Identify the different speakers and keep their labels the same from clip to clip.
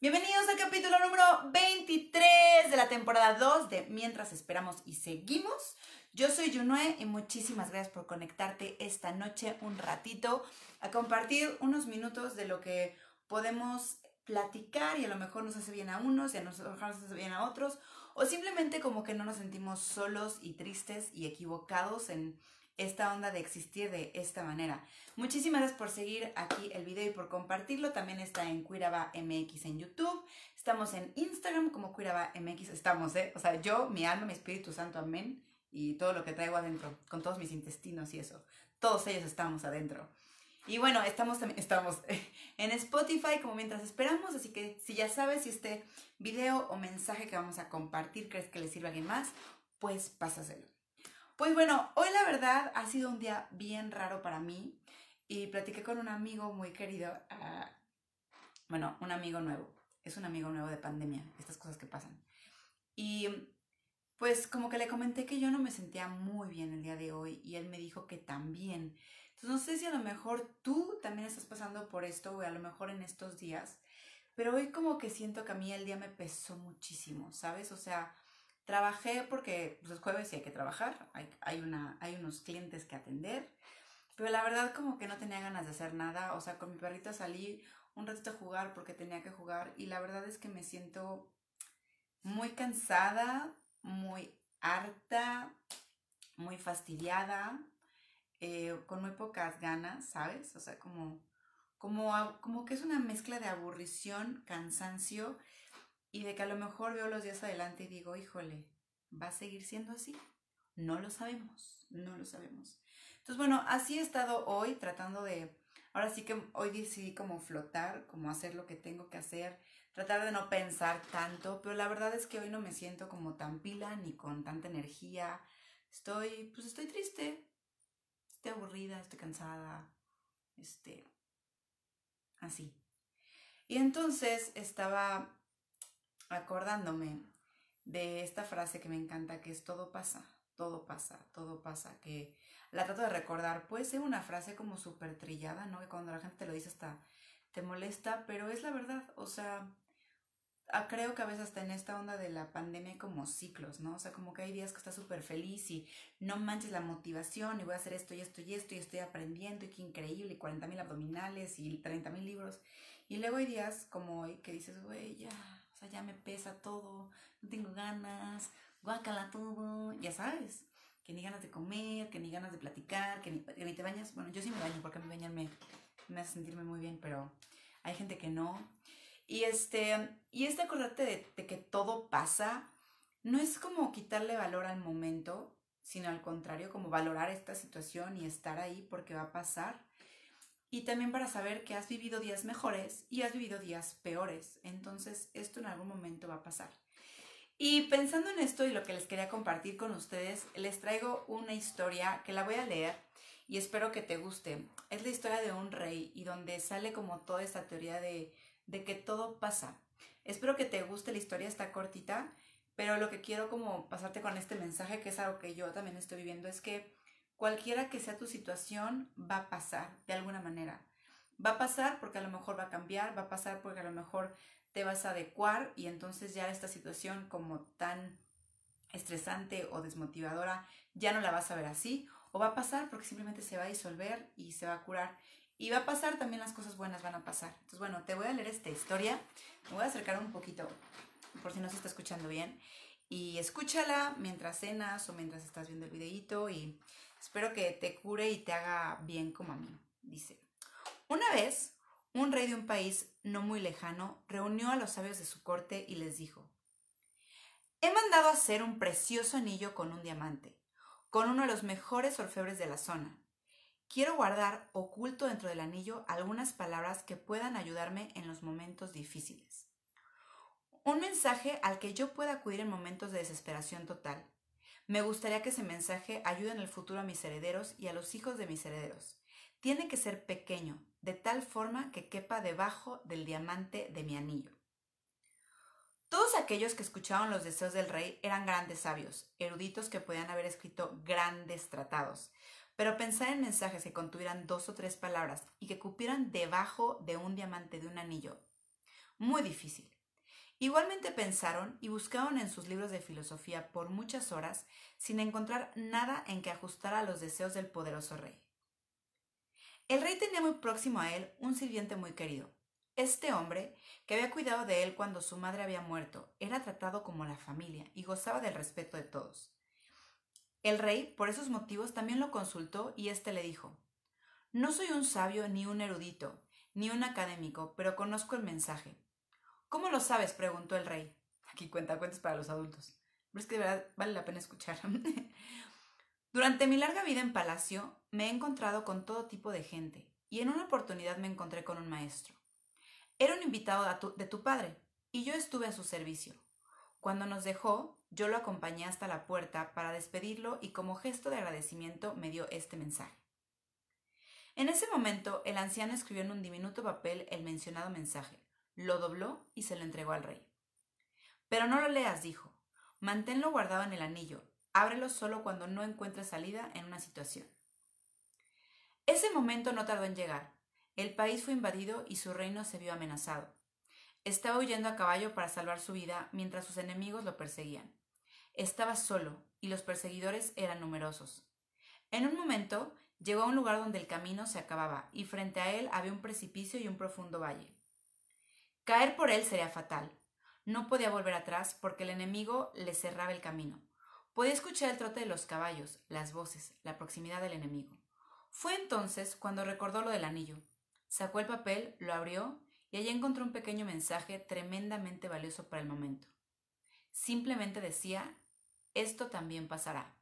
Speaker 1: Bienvenidos al capítulo número 23 de la temporada 2 de Mientras esperamos y seguimos. Yo soy Junue y muchísimas gracias por conectarte esta noche un ratito a compartir unos minutos de lo que podemos platicar y a lo mejor nos hace bien a unos y a nosotros nos hace bien a otros o simplemente como que no nos sentimos solos y tristes y equivocados en esta onda de existir de esta manera. Muchísimas gracias por seguir aquí el video y por compartirlo. También está en Cuiraba MX en YouTube. Estamos en Instagram como Cuiraba MX. Estamos, ¿eh? O sea, yo, mi alma, mi Espíritu Santo, amén. Y todo lo que traigo adentro, con todos mis intestinos y eso. Todos ellos estamos adentro. Y bueno, estamos también, estamos en Spotify como mientras esperamos, así que si ya sabes si este video o mensaje que vamos a compartir crees que le sirve a alguien más, pues pásaselo. Pues bueno, hoy la verdad ha sido un día bien raro para mí y platiqué con un amigo muy querido, ah, bueno, un amigo nuevo, es un amigo nuevo de pandemia, estas cosas que pasan. Y pues como que le comenté que yo no me sentía muy bien el día de hoy y él me dijo que también. Entonces no sé si a lo mejor tú también estás pasando por esto o a lo mejor en estos días, pero hoy como que siento que a mí el día me pesó muchísimo, ¿sabes? O sea, Trabajé porque pues, es jueves y hay que trabajar, hay, hay, una, hay unos clientes que atender, pero la verdad como que no tenía ganas de hacer nada, o sea, con mi perrita salí un ratito a jugar porque tenía que jugar y la verdad es que me siento muy cansada, muy harta, muy fastidiada, eh, con muy pocas ganas, ¿sabes? O sea, como, como, como que es una mezcla de aburrición, cansancio y de que a lo mejor veo los días adelante y digo, híjole, ¿va a seguir siendo así? No lo sabemos, no lo sabemos. Entonces, bueno, así he estado hoy tratando de, ahora sí que hoy decidí como flotar, como hacer lo que tengo que hacer, tratar de no pensar tanto, pero la verdad es que hoy no me siento como tan pila ni con tanta energía. Estoy, pues estoy triste, estoy aburrida, estoy cansada, este, así. Y entonces estaba acordándome de esta frase que me encanta, que es todo pasa, todo pasa, todo pasa, que la trato de recordar, puede ser una frase como súper trillada, ¿no? Que cuando la gente te lo dice hasta te molesta, pero es la verdad, o sea, creo que a veces hasta en esta onda de la pandemia hay como ciclos, ¿no? O sea, como que hay días que estás súper feliz y no manches la motivación y voy a hacer esto y esto y esto y estoy aprendiendo y qué increíble, y 40 mil abdominales y 30 mil libros. Y luego hay días como hoy que dices, güey, ya, sea, ya me pesa todo, no tengo ganas, guácala todo, ya sabes, que ni ganas de comer, que ni ganas de platicar, que ni, te bañas. Bueno, yo sí me baño porque a mí bañarme me hace sentirme muy bien, pero hay gente que no. Y este, y este acordarte de, de que todo pasa, no es como quitarle valor al momento, sino al contrario, como valorar esta situación y estar ahí porque va a pasar y también para saber que has vivido días mejores y has vivido días peores. Entonces, esto en algún momento va a pasar. Y pensando en esto y lo que les quería compartir con ustedes, les traigo una historia que la voy a leer y espero que te guste. Es la historia de un rey y donde sale como toda esta teoría de, de que todo pasa. Espero que te guste la historia, está cortita, pero lo que quiero como pasarte con este mensaje, que es algo que yo también estoy viviendo, es que cualquiera que sea tu situación, va a pasar de alguna manera. Va a pasar porque a lo mejor va a cambiar, va a pasar porque a lo mejor te vas a adecuar y entonces ya esta situación como tan estresante o desmotivadora ya no la vas a ver así. O va a pasar porque simplemente se va a disolver y se va a curar. Y va a pasar también las cosas buenas van a pasar. Entonces, bueno, te voy a leer esta historia. Me voy a acercar un poquito por si no se está escuchando bien. Y escúchala mientras cenas o mientras estás viendo el videíto y Espero que te cure y te haga bien como a mí. Dice, una vez, un rey de un país no muy lejano reunió a los sabios de su corte y les dijo, He mandado hacer un precioso anillo con un diamante, con uno de los mejores orfebres de la zona. Quiero guardar oculto dentro del anillo algunas palabras que puedan ayudarme en los momentos difíciles. Un mensaje al que yo pueda acudir en momentos de desesperación total me gustaría que ese mensaje ayude en el futuro a mis herederos y a los hijos de mis herederos. Tiene que ser pequeño, de tal forma que quepa debajo del diamante de mi anillo. Todos aquellos que escuchaban los deseos del rey eran grandes sabios, eruditos que podían haber escrito grandes tratados, pero pensar en mensajes que contuvieran dos o tres palabras y que cupieran debajo de un diamante de un anillo. muy difícil. Igualmente pensaron y buscaron en sus libros de filosofía por muchas horas sin encontrar nada en que ajustara a los deseos del poderoso rey. El rey tenía muy próximo a él un sirviente muy querido. Este hombre, que había cuidado de él cuando su madre había muerto, era tratado como la familia y gozaba del respeto de todos. El rey, por esos motivos, también lo consultó y éste le dijo, No soy un sabio ni un erudito, ni un académico, pero conozco el mensaje. ¿Cómo lo sabes? preguntó el rey. Aquí cuenta cuentos para los adultos. Pero es que de verdad vale la pena escuchar. Durante mi larga vida en palacio me he encontrado con todo tipo de gente y en una oportunidad me encontré con un maestro. Era un invitado de tu padre y yo estuve a su servicio. Cuando nos dejó, yo lo acompañé hasta la puerta para despedirlo y como gesto de agradecimiento me dio este mensaje. En ese momento, el anciano escribió en un diminuto papel el mencionado mensaje, lo dobló y se lo entregó al rey. Pero no lo leas, dijo. Manténlo guardado en el anillo. Ábrelo solo cuando no encuentres salida en una situación. Ese momento no tardó en llegar. El país fue invadido y su reino se vio amenazado. Estaba huyendo a caballo para salvar su vida mientras sus enemigos lo perseguían. Estaba solo y los perseguidores eran numerosos. En un momento llegó a un lugar donde el camino se acababa y frente a él había un precipicio y un profundo valle. Caer por él sería fatal. No podía volver atrás porque el enemigo le cerraba el camino. Podía escuchar el trote de los caballos, las voces, la proximidad del enemigo. Fue entonces cuando recordó lo del anillo. Sacó el papel, lo abrió y allí encontró un pequeño mensaje tremendamente valioso para el momento. Simplemente decía, esto también pasará.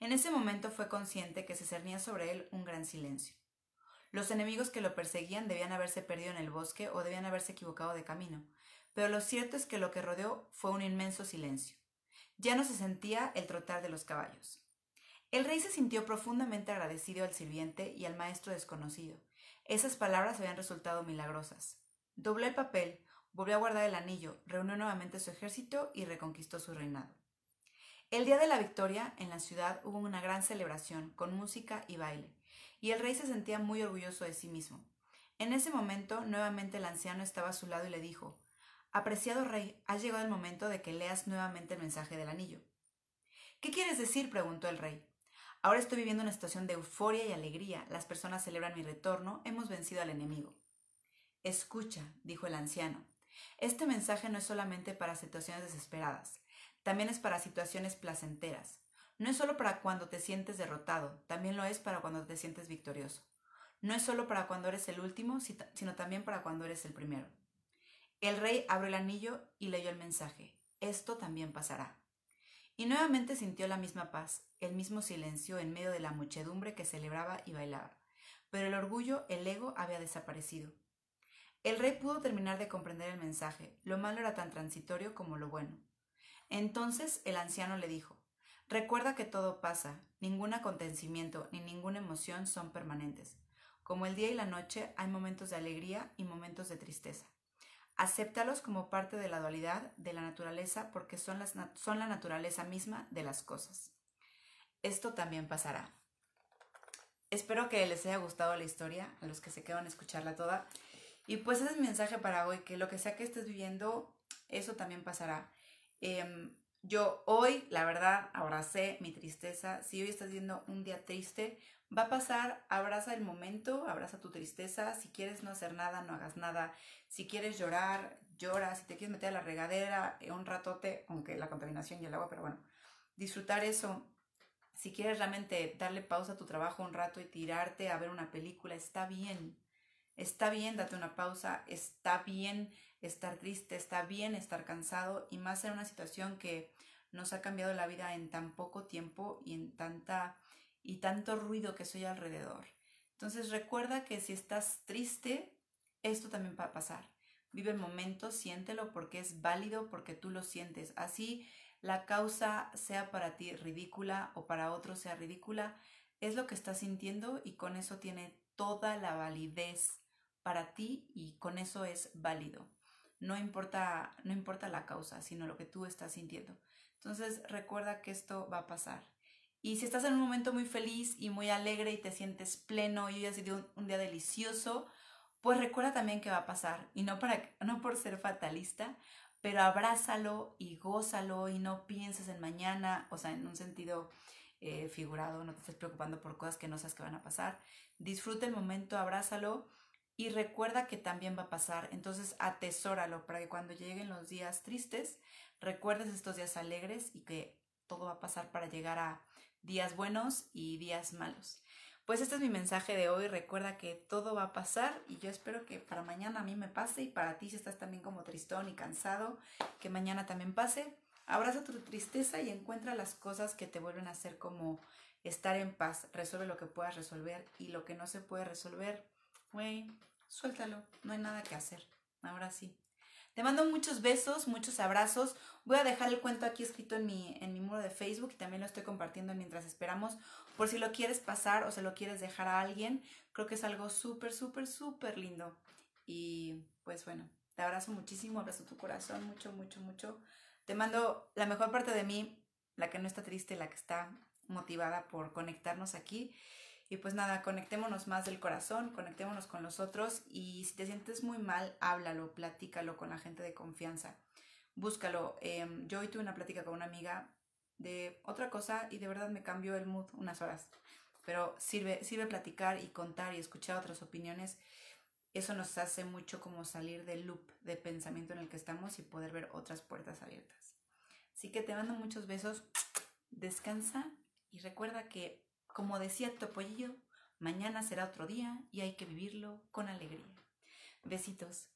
Speaker 1: En ese momento fue consciente que se cernía sobre él un gran silencio. Los enemigos que lo perseguían debían haberse perdido en el bosque o debían haberse equivocado de camino, pero lo cierto es que lo que rodeó fue un inmenso silencio. Ya no se sentía el trotar de los caballos. El rey se sintió profundamente agradecido al sirviente y al maestro desconocido. Esas palabras habían resultado milagrosas. Dobló el papel, volvió a guardar el anillo, reunió nuevamente su ejército y reconquistó su reinado. El día de la victoria, en la ciudad hubo una gran celebración, con música y baile y el rey se sentía muy orgulloso de sí mismo. En ese momento, nuevamente el anciano estaba a su lado y le dijo Apreciado rey, ha llegado el momento de que leas nuevamente el mensaje del anillo. ¿Qué quieres decir? preguntó el rey. Ahora estoy viviendo una situación de euforia y alegría. Las personas celebran mi retorno. Hemos vencido al enemigo. Escucha, dijo el anciano. Este mensaje no es solamente para situaciones desesperadas, también es para situaciones placenteras. No es solo para cuando te sientes derrotado, también lo es para cuando te sientes victorioso. No es solo para cuando eres el último, sino también para cuando eres el primero. El rey abrió el anillo y leyó el mensaje. Esto también pasará. Y nuevamente sintió la misma paz, el mismo silencio en medio de la muchedumbre que celebraba y bailaba. Pero el orgullo, el ego, había desaparecido. El rey pudo terminar de comprender el mensaje. Lo malo era tan transitorio como lo bueno. Entonces el anciano le dijo, Recuerda que todo pasa, ningún acontecimiento ni ninguna emoción son permanentes. Como el día y la noche hay momentos de alegría y momentos de tristeza. Acéptalos como parte de la dualidad de la naturaleza porque son, las, son la naturaleza misma de las cosas. Esto también pasará. Espero que les haya gustado la historia, a los que se quedan a escucharla toda. Y pues ese es mi mensaje para hoy, que lo que sea que estés viviendo, eso también pasará. Em, yo hoy, la verdad, abracé mi tristeza. Si hoy estás viendo un día triste, va a pasar, abraza el momento, abraza tu tristeza. Si quieres no hacer nada, no hagas nada. Si quieres llorar, llora. Si te quieres meter a la regadera eh, un ratote, aunque la contaminación y el agua, pero bueno, disfrutar eso. Si quieres realmente darle pausa a tu trabajo un rato y tirarte a ver una película, está bien. Está bien, date una pausa, está bien estar triste, está bien estar cansado y más en una situación que nos ha cambiado la vida en tan poco tiempo y en tanta y tanto ruido que soy alrededor. Entonces recuerda que si estás triste, esto también va a pasar. Vive el momento, siéntelo porque es válido, porque tú lo sientes. Así la causa sea para ti ridícula o para otro sea ridícula, es lo que estás sintiendo y con eso tiene toda la validez para ti y con eso es válido. No importa, no importa la causa, sino lo que tú estás sintiendo. Entonces recuerda que esto va a pasar. Y si estás en un momento muy feliz y muy alegre y te sientes pleno y hoy ha sido un, día delicioso, pues recuerda también que va a pasar. Y no, para, no por ser fatalista, pero abrázalo y gózalo y no pienses en mañana, o sea, en un sentido eh, figurado, no te estés preocupando por cosas que no sabes que van a pasar. Disfruta el momento, abrázalo y recuerda que también va a pasar. Entonces atesóralo para que cuando lleguen los días tristes, recuerdes estos días alegres y que todo va a pasar para llegar a días buenos y días malos. Pues este es mi mensaje de hoy. Recuerda que todo va a pasar y yo espero que para mañana a mí me pase y para ti si estás también como tristón y cansado, que mañana también pase. Abraza tu tristeza y encuentra las cosas que te vuelven a hacer como estar en paz. Resuelve lo que puedas resolver y lo que no se puede resolver, güey, suéltalo. No hay nada que hacer. Ahora sí. Te mando muchos besos, muchos abrazos. Voy a dejar el cuento aquí escrito en mi, en mi muro de Facebook y también lo estoy compartiendo mientras esperamos. Por si lo quieres pasar o se lo quieres dejar a alguien, creo que es algo súper, súper, súper lindo. Y pues bueno, te abrazo muchísimo, abrazo tu corazón, mucho, mucho, mucho. Te mando la mejor parte de mí, la que no está triste, la que está motivada por conectarnos aquí. Y pues nada, conectémonos más del corazón, conectémonos con los otros y si te sientes muy mal, háblalo, platícalo con la gente de confianza. Búscalo. Em, yo hoy tuve una plática con una amiga de otra cosa y de verdad me cambió el mood unas horas. Pero sirve, sirve platicar y contar y escuchar otras opiniones. Eso nos hace mucho como salir del loop de pensamiento en el que estamos y poder ver otras puertas abiertas. Así que te mando muchos besos. Descansa y recuerda que como decía Topollillo, mañana será otro día y hay que vivirlo con alegría. Besitos.